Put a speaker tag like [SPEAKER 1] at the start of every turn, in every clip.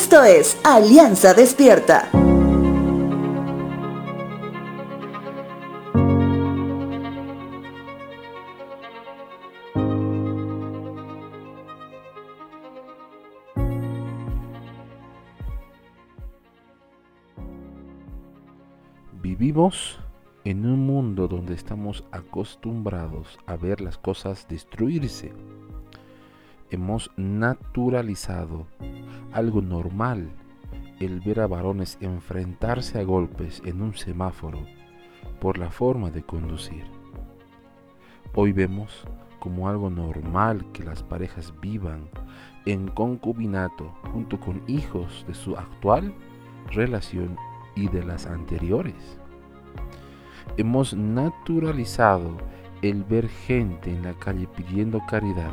[SPEAKER 1] Esto es Alianza Despierta.
[SPEAKER 2] Vivimos en un mundo donde estamos acostumbrados a ver las cosas destruirse. Hemos naturalizado algo normal el ver a varones enfrentarse a golpes en un semáforo por la forma de conducir. Hoy vemos como algo normal que las parejas vivan en concubinato junto con hijos de su actual relación y de las anteriores. Hemos naturalizado el ver gente en la calle pidiendo caridad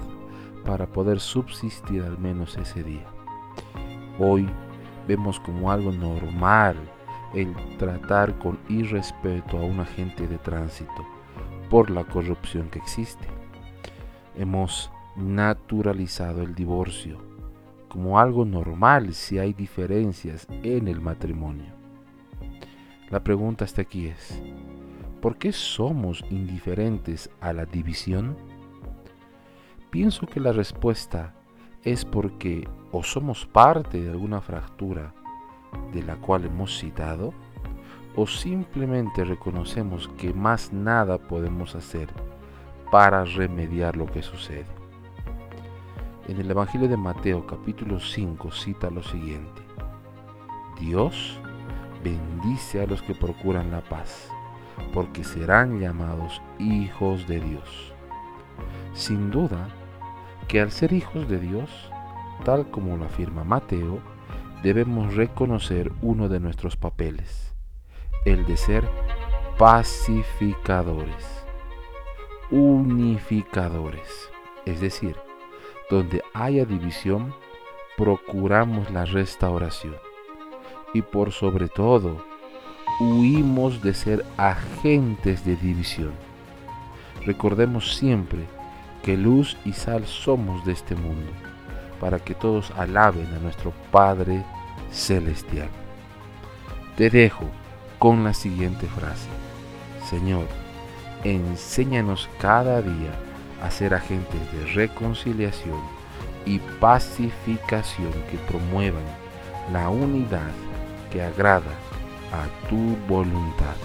[SPEAKER 2] para poder subsistir al menos ese día. Hoy vemos como algo normal el tratar con irrespeto a un agente de tránsito por la corrupción que existe. Hemos naturalizado el divorcio como algo normal si hay diferencias en el matrimonio. La pregunta hasta aquí es, ¿por qué somos indiferentes a la división? Pienso que la respuesta es porque o somos parte de alguna fractura de la cual hemos citado, o simplemente reconocemos que más nada podemos hacer para remediar lo que sucede. En el Evangelio de Mateo capítulo 5 cita lo siguiente. Dios bendice a los que procuran la paz, porque serán llamados hijos de Dios. Sin duda, que al ser hijos de Dios, tal como lo afirma Mateo, debemos reconocer uno de nuestros papeles, el de ser pacificadores, unificadores, es decir, donde haya división, procuramos la restauración y por sobre todo, huimos de ser agentes de división. Recordemos siempre que luz y sal somos de este mundo, para que todos alaben a nuestro Padre Celestial. Te dejo con la siguiente frase. Señor, enséñanos cada día a ser agentes de reconciliación y pacificación que promuevan la unidad que agrada a tu voluntad.